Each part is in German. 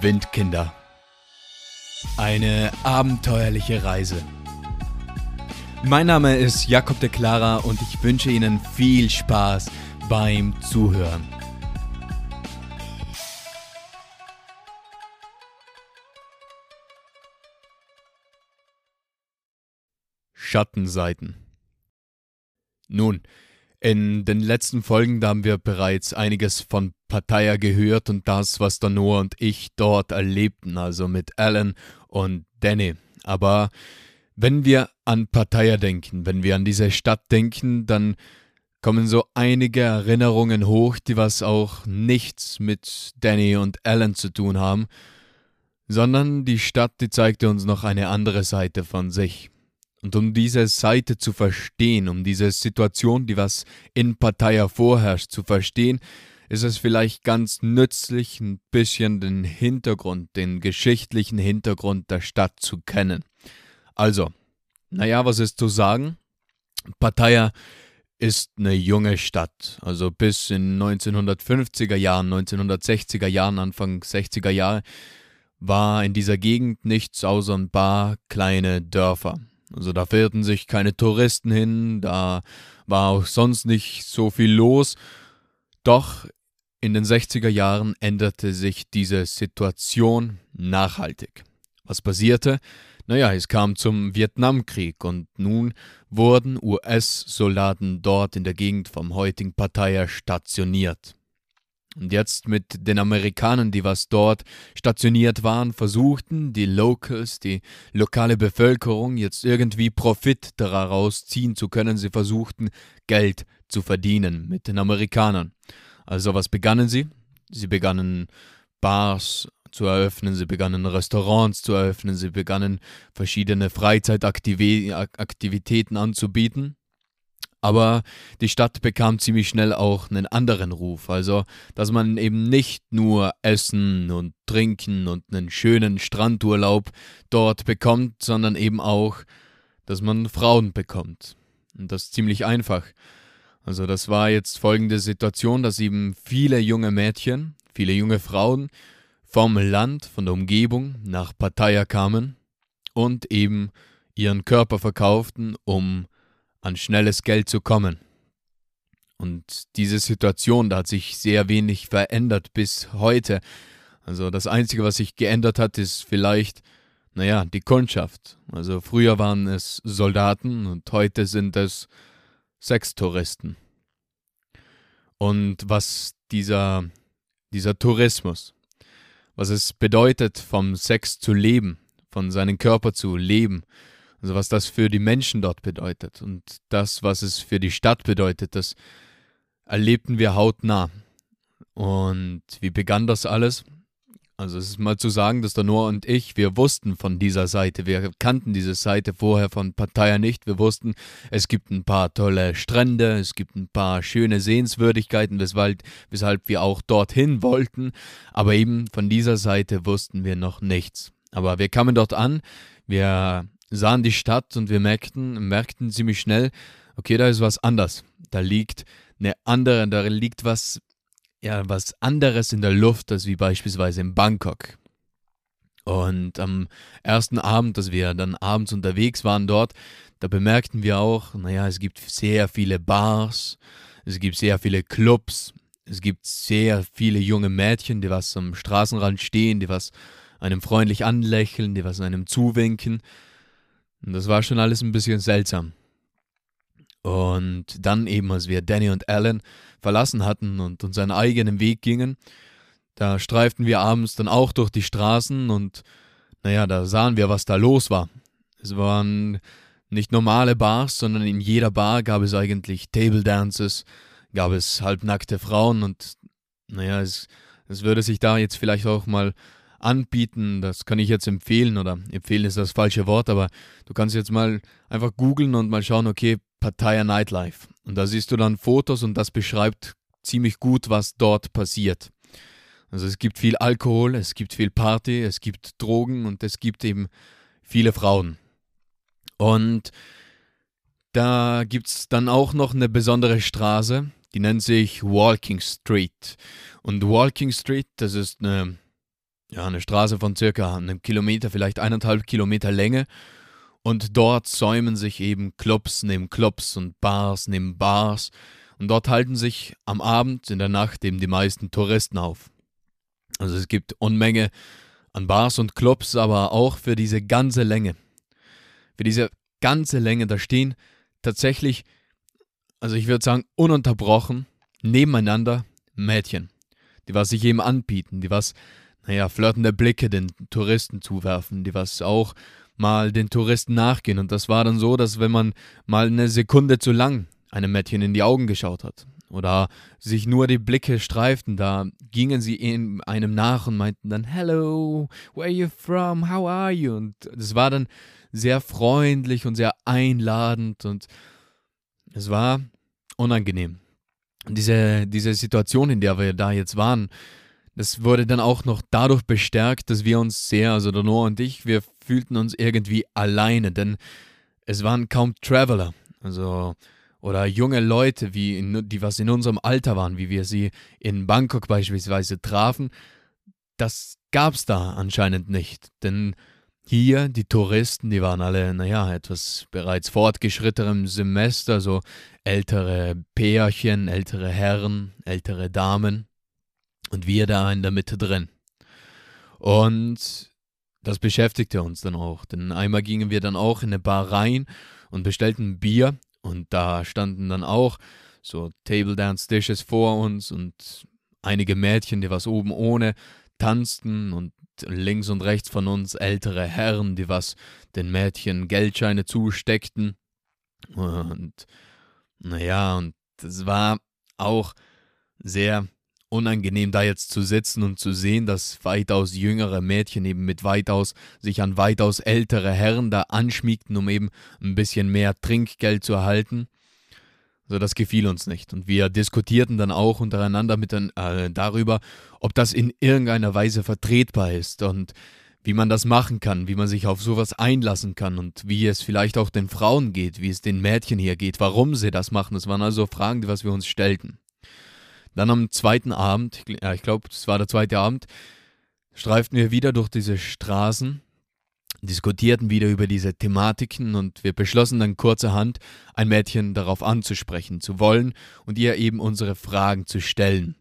Windkinder. Eine abenteuerliche Reise. Mein Name ist Jakob de Clara und ich wünsche Ihnen viel Spaß beim Zuhören. Schattenseiten. Nun, in den letzten Folgen da haben wir bereits einiges von Pattaya gehört und das, was der Noah und ich dort erlebten, also mit Alan und Danny. Aber wenn wir an Pattaya denken, wenn wir an diese Stadt denken, dann kommen so einige Erinnerungen hoch, die was auch nichts mit Danny und Alan zu tun haben, sondern die Stadt, die zeigte uns noch eine andere Seite von sich. Und um diese Seite zu verstehen, um diese Situation, die was in Pattaya vorherrscht, zu verstehen, ist es vielleicht ganz nützlich, ein bisschen den Hintergrund, den geschichtlichen Hintergrund der Stadt zu kennen. Also, naja, was ist zu sagen? Pattaya ist eine junge Stadt. Also bis in 1950er Jahren, 1960er Jahren, Anfang 60er Jahre war in dieser Gegend nichts außer ein paar kleine Dörfer. Also da verirrten sich keine Touristen hin, da war auch sonst nicht so viel los. Doch in den 60er Jahren änderte sich diese Situation nachhaltig. Was passierte? Naja, es kam zum Vietnamkrieg und nun wurden US-Soldaten dort in der Gegend vom heutigen Pattaya stationiert. Und jetzt mit den Amerikanern, die was dort stationiert waren, versuchten die Locals, die lokale Bevölkerung, jetzt irgendwie Profit daraus ziehen zu können. Sie versuchten Geld zu verdienen mit den Amerikanern. Also was begannen sie? Sie begannen Bars zu eröffnen, sie begannen Restaurants zu eröffnen, sie begannen verschiedene Freizeitaktivitäten anzubieten. Aber die Stadt bekam ziemlich schnell auch einen anderen Ruf, also dass man eben nicht nur Essen und Trinken und einen schönen Strandurlaub dort bekommt, sondern eben auch, dass man Frauen bekommt. Und das ziemlich einfach. Also das war jetzt folgende Situation, dass eben viele junge Mädchen, viele junge Frauen vom Land, von der Umgebung nach Pattaya kamen und eben ihren Körper verkauften, um an schnelles Geld zu kommen. Und diese Situation, da hat sich sehr wenig verändert bis heute. Also das Einzige, was sich geändert hat, ist vielleicht, naja, die Kundschaft. Also früher waren es Soldaten und heute sind es Sextouristen. Und was dieser, dieser Tourismus, was es bedeutet, vom Sex zu leben, von seinem Körper zu leben, also was das für die Menschen dort bedeutet und das, was es für die Stadt bedeutet, das erlebten wir hautnah. Und wie begann das alles? Also es ist mal zu sagen, dass der Noah und ich, wir wussten von dieser Seite, wir kannten diese Seite vorher von Pattaya nicht. Wir wussten, es gibt ein paar tolle Strände, es gibt ein paar schöne Sehenswürdigkeiten, weshalb, weshalb wir auch dorthin wollten. Aber eben von dieser Seite wussten wir noch nichts. Aber wir kamen dort an, wir sahen die Stadt und wir merkten, merkten ziemlich schnell, okay, da ist was anders. Da liegt eine andere, da liegt was, ja, was anderes in der Luft, als wie beispielsweise in Bangkok. Und am ersten Abend, dass wir dann abends unterwegs waren dort, da bemerkten wir auch, naja, es gibt sehr viele Bars, es gibt sehr viele Clubs, es gibt sehr viele junge Mädchen, die was am Straßenrand stehen, die was einem freundlich anlächeln, die was einem zuwinken. Und das war schon alles ein bisschen seltsam. Und dann eben, als wir Danny und Alan verlassen hatten und unseren eigenen Weg gingen, da streiften wir abends dann auch durch die Straßen und naja, da sahen wir, was da los war. Es waren nicht normale Bars, sondern in jeder Bar gab es eigentlich Table Dances, gab es halbnackte Frauen und naja, es, es würde sich da jetzt vielleicht auch mal anbieten. Das kann ich jetzt empfehlen oder empfehlen ist das falsche Wort, aber du kannst jetzt mal einfach googeln und mal schauen, okay, Pattaya Nightlife. Und da siehst du dann Fotos und das beschreibt ziemlich gut, was dort passiert. Also es gibt viel Alkohol, es gibt viel Party, es gibt Drogen und es gibt eben viele Frauen. Und da gibt es dann auch noch eine besondere Straße, die nennt sich Walking Street. Und Walking Street, das ist eine ja, eine Straße von circa einem Kilometer, vielleicht eineinhalb Kilometer Länge. Und dort säumen sich eben Clubs neben Clubs und Bars neben Bars. Und dort halten sich am Abend, in der Nacht eben die meisten Touristen auf. Also es gibt Unmenge an Bars und Clubs, aber auch für diese ganze Länge. Für diese ganze Länge, da stehen tatsächlich, also ich würde sagen, ununterbrochen nebeneinander Mädchen, die was sich eben anbieten, die was, naja, flirtende Blicke den Touristen zuwerfen, die was auch mal den Touristen nachgehen. Und das war dann so, dass wenn man mal eine Sekunde zu lang einem Mädchen in die Augen geschaut hat oder sich nur die Blicke streiften, da gingen sie einem nach und meinten dann, Hello, where are you from, how are you? Und das war dann sehr freundlich und sehr einladend und es war unangenehm. Diese, diese Situation, in der wir da jetzt waren, das wurde dann auch noch dadurch bestärkt, dass wir uns sehr, also der Noah und ich, wir fühlten uns irgendwie alleine, denn es waren kaum Traveler, also oder junge Leute, wie in, die was in unserem Alter waren, wie wir sie in Bangkok beispielsweise trafen. Das gab es da anscheinend nicht, denn hier die Touristen, die waren alle, naja, etwas bereits fortgeschrittenem Semester, so ältere Pärchen, ältere Herren, ältere Damen und wir da in der Mitte drin. Und das beschäftigte uns dann auch, denn einmal gingen wir dann auch in eine Bar rein und bestellten Bier und da standen dann auch so Table Dance Dishes vor uns und einige Mädchen, die was oben ohne tanzten und links und rechts von uns ältere Herren, die was den Mädchen Geldscheine zusteckten. Und naja, und es war auch sehr unangenehm, da jetzt zu sitzen und zu sehen, dass weitaus jüngere Mädchen eben mit weitaus sich an weitaus ältere Herren da anschmiegten, um eben ein bisschen mehr Trinkgeld zu erhalten. So, das gefiel uns nicht. Und wir diskutierten dann auch untereinander mit den, äh, darüber, ob das in irgendeiner Weise vertretbar ist und wie man das machen kann, wie man sich auf sowas einlassen kann und wie es vielleicht auch den Frauen geht, wie es den Mädchen hier geht, warum sie das machen. Das waren also Fragen, die was wir uns stellten. Dann am zweiten Abend, ja, ich glaube, es war der zweite Abend, streiften wir wieder durch diese Straßen, diskutierten wieder über diese Thematiken und wir beschlossen dann kurzerhand, ein Mädchen darauf anzusprechen zu wollen und ihr eben unsere Fragen zu stellen.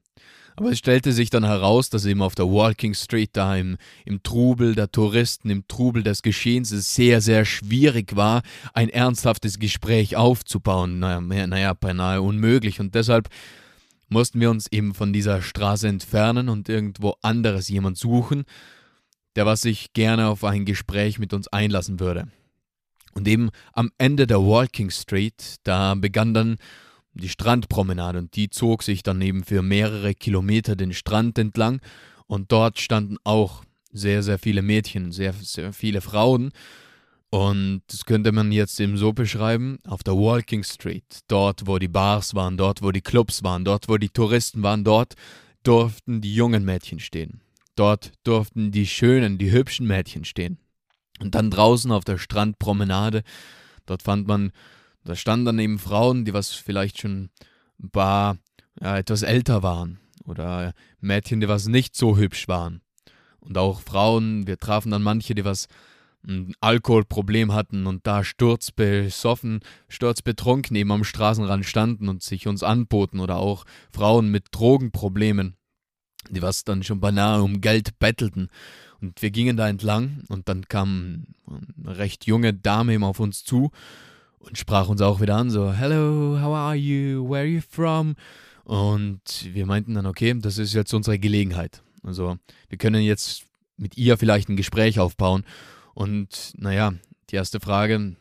Aber es stellte sich dann heraus, dass eben auf der Walking Street, da im, im Trubel der Touristen, im Trubel des Geschehens, es sehr, sehr schwierig war, ein ernsthaftes Gespräch aufzubauen. Naja, naja beinahe unmöglich. Und deshalb mussten wir uns eben von dieser Straße entfernen und irgendwo anderes jemand suchen, der was sich gerne auf ein Gespräch mit uns einlassen würde. Und eben am Ende der Walking Street, da begann dann die Strandpromenade und die zog sich dann eben für mehrere Kilometer den Strand entlang und dort standen auch sehr, sehr viele Mädchen, sehr, sehr viele Frauen und das könnte man jetzt eben so beschreiben, auf der Walking Street, dort wo die Bars waren, dort wo die Clubs waren, dort wo die Touristen waren, dort durften die jungen Mädchen stehen. Dort durften die schönen, die hübschen Mädchen stehen. Und dann draußen auf der Strandpromenade, dort fand man, da standen dann eben Frauen, die was vielleicht schon ein paar, ja, etwas älter waren. Oder Mädchen, die was nicht so hübsch waren. Und auch Frauen, wir trafen dann manche, die was ein Alkoholproblem hatten und da sturzbesoffen, sturzbetrunken eben am Straßenrand standen und sich uns anboten oder auch Frauen mit Drogenproblemen, die was dann schon beinahe um Geld bettelten. Und wir gingen da entlang und dann kam eine recht junge Dame eben auf uns zu und sprach uns auch wieder an, so, Hello, how are you, where are you from? Und wir meinten dann, okay, das ist jetzt unsere Gelegenheit. Also wir können jetzt mit ihr vielleicht ein Gespräch aufbauen und naja, die erste Frage,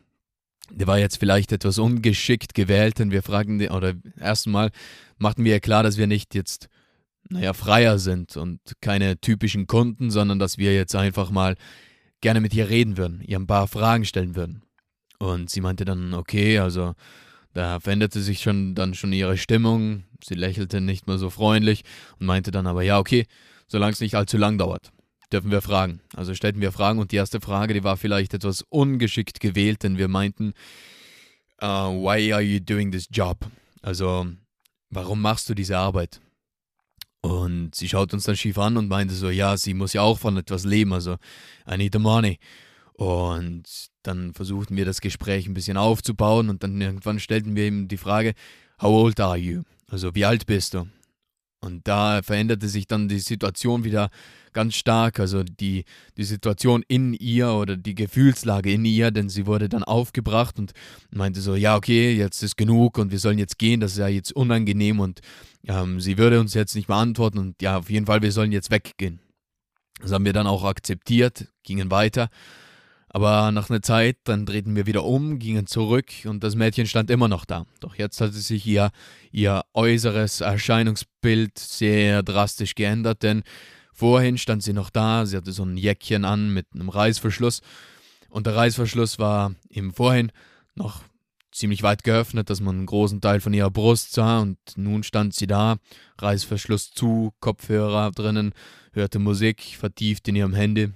die war jetzt vielleicht etwas ungeschickt gewählt, denn wir fragen, oder erstmal machten wir klar, dass wir nicht jetzt, naja, freier sind und keine typischen Kunden, sondern dass wir jetzt einfach mal gerne mit ihr reden würden, ihr ein paar Fragen stellen würden. Und sie meinte dann, okay, also da veränderte sich schon dann schon ihre Stimmung, sie lächelte nicht mehr so freundlich und meinte dann aber, ja, okay, solange es nicht allzu lang dauert dürfen wir fragen. Also stellten wir Fragen und die erste Frage, die war vielleicht etwas ungeschickt gewählt, denn wir meinten, uh, why are you doing this job? Also, warum machst du diese Arbeit? Und sie schaut uns dann schief an und meinte so, ja, sie muss ja auch von etwas leben, also I need the money. Und dann versuchten wir das Gespräch ein bisschen aufzubauen und dann irgendwann stellten wir ihm die Frage, how old are you? Also wie alt bist du? Und da veränderte sich dann die Situation wieder ganz stark, also die, die Situation in ihr oder die Gefühlslage in ihr, denn sie wurde dann aufgebracht und meinte so, ja, okay, jetzt ist genug und wir sollen jetzt gehen, das ist ja jetzt unangenehm und ähm, sie würde uns jetzt nicht beantworten und ja, auf jeden Fall, wir sollen jetzt weggehen. Das haben wir dann auch akzeptiert, gingen weiter aber nach einer Zeit, dann drehten wir wieder um, gingen zurück und das Mädchen stand immer noch da. Doch jetzt hatte sich ihr, ihr äußeres Erscheinungsbild sehr drastisch geändert, denn vorhin stand sie noch da, sie hatte so ein Jäckchen an mit einem Reißverschluss und der Reißverschluss war im Vorhin noch ziemlich weit geöffnet, dass man einen großen Teil von ihrer Brust sah und nun stand sie da, Reißverschluss zu, Kopfhörer drinnen, hörte Musik, vertieft in ihrem Handy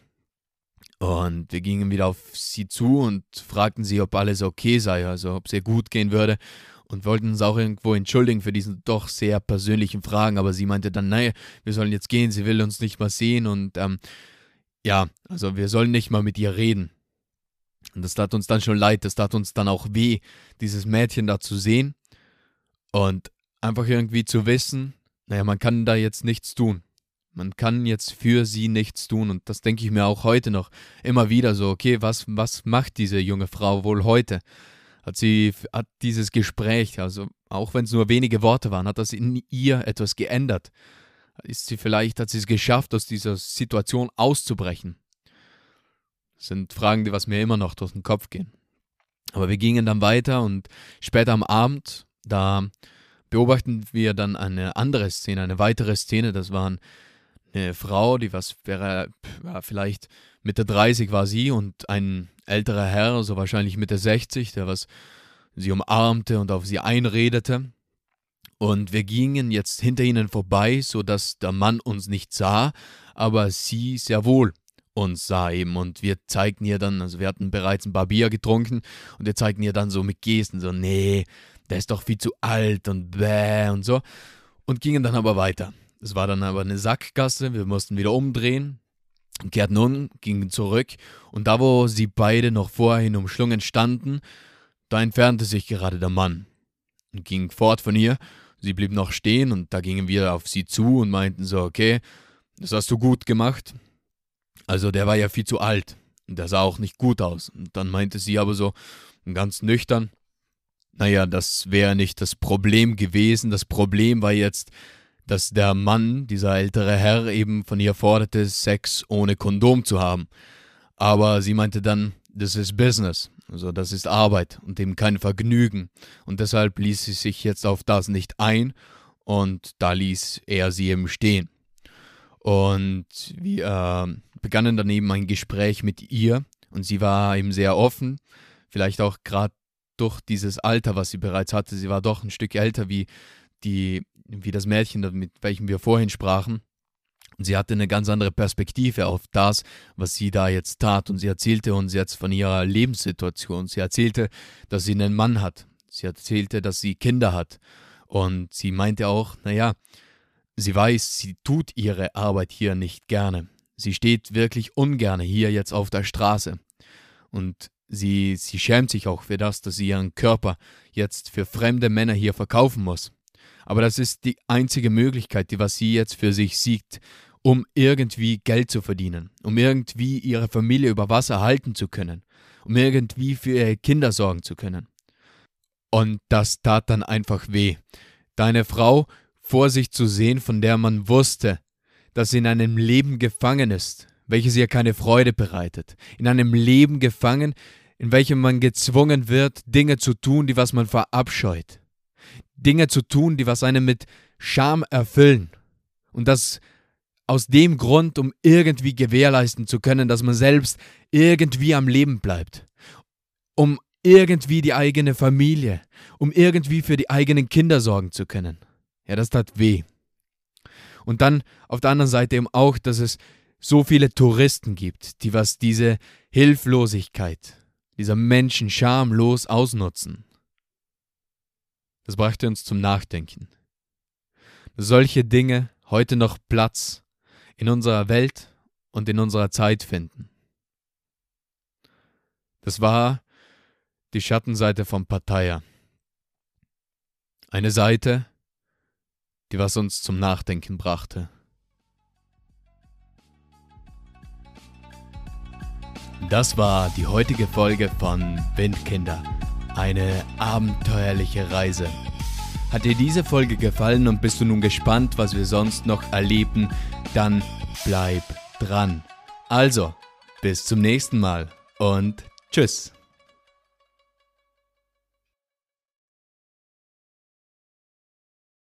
und wir gingen wieder auf sie zu und fragten sie, ob alles okay sei, also ob es ihr gut gehen würde. Und wollten uns auch irgendwo entschuldigen für diese doch sehr persönlichen Fragen. Aber sie meinte dann, nein, wir sollen jetzt gehen, sie will uns nicht mal sehen. Und ähm, ja, also wir sollen nicht mal mit ihr reden. Und das tat uns dann schon leid, das tat uns dann auch weh, dieses Mädchen da zu sehen. Und einfach irgendwie zu wissen, naja, man kann da jetzt nichts tun. Man kann jetzt für sie nichts tun und das denke ich mir auch heute noch immer wieder so, okay, was, was macht diese junge Frau wohl heute? Hat sie, hat dieses Gespräch, also auch wenn es nur wenige Worte waren, hat das in ihr etwas geändert? Ist sie vielleicht, hat sie es geschafft, aus dieser Situation auszubrechen? Das sind Fragen, die was mir immer noch durch den Kopf gehen. Aber wir gingen dann weiter und später am Abend, da beobachten wir dann eine andere Szene, eine weitere Szene, das waren eine Frau, die was wäre, ja, vielleicht Mitte 30 war sie und ein älterer Herr, so wahrscheinlich Mitte 60, der was sie umarmte und auf sie einredete. Und wir gingen jetzt hinter ihnen vorbei, sodass der Mann uns nicht sah, aber sie sehr wohl uns sah eben. Und wir zeigten ihr dann, also wir hatten bereits ein Barbier getrunken und wir zeigten ihr dann so mit Gesten so, nee, der ist doch viel zu alt und bäh und so. Und gingen dann aber weiter. Es war dann aber eine Sackgasse, wir mussten wieder umdrehen, kehrten um, gingen zurück und da, wo sie beide noch vorhin umschlungen standen, da entfernte sich gerade der Mann und ging fort von ihr. Sie blieb noch stehen und da gingen wir auf sie zu und meinten so, okay, das hast du gut gemacht. Also der war ja viel zu alt und der sah auch nicht gut aus. Und dann meinte sie aber so ganz nüchtern, naja, das wäre nicht das Problem gewesen. Das Problem war jetzt, dass der Mann, dieser ältere Herr, eben von ihr forderte, Sex ohne Kondom zu haben. Aber sie meinte dann, das ist Business, also das ist Arbeit und eben kein Vergnügen. Und deshalb ließ sie sich jetzt auf das nicht ein und da ließ er sie eben stehen. Und wir äh, begannen dann eben ein Gespräch mit ihr und sie war eben sehr offen, vielleicht auch gerade durch dieses Alter, was sie bereits hatte. Sie war doch ein Stück älter wie die wie das Mädchen, mit welchem wir vorhin sprachen. Und sie hatte eine ganz andere Perspektive auf das, was sie da jetzt tat. Und sie erzählte uns jetzt von ihrer Lebenssituation. Sie erzählte, dass sie einen Mann hat. Sie erzählte, dass sie Kinder hat. Und sie meinte auch, naja, sie weiß, sie tut ihre Arbeit hier nicht gerne. Sie steht wirklich ungern hier jetzt auf der Straße. Und sie, sie schämt sich auch für das, dass sie ihren Körper jetzt für fremde Männer hier verkaufen muss. Aber das ist die einzige Möglichkeit, die was sie jetzt für sich sieht, um irgendwie Geld zu verdienen, um irgendwie ihre Familie über Wasser halten zu können, um irgendwie für ihre Kinder sorgen zu können. Und das tat dann einfach weh. Deine Frau vor sich zu sehen, von der man wusste, dass sie in einem Leben gefangen ist, welches ihr keine Freude bereitet, in einem Leben gefangen, in welchem man gezwungen wird, Dinge zu tun, die was man verabscheut. Dinge zu tun, die was einen mit Scham erfüllen. Und das aus dem Grund, um irgendwie gewährleisten zu können, dass man selbst irgendwie am Leben bleibt. Um irgendwie die eigene Familie, um irgendwie für die eigenen Kinder sorgen zu können. Ja, das tat weh. Und dann auf der anderen Seite eben auch, dass es so viele Touristen gibt, die was diese Hilflosigkeit dieser Menschen schamlos ausnutzen. Das brachte uns zum Nachdenken. Solche Dinge heute noch Platz in unserer Welt und in unserer Zeit finden. Das war die Schattenseite von Pattaya. Eine Seite, die was uns zum Nachdenken brachte. Das war die heutige Folge von Windkinder. Eine abenteuerliche Reise. Hat dir diese Folge gefallen und bist du nun gespannt, was wir sonst noch erleben, dann bleib dran. Also, bis zum nächsten Mal und tschüss.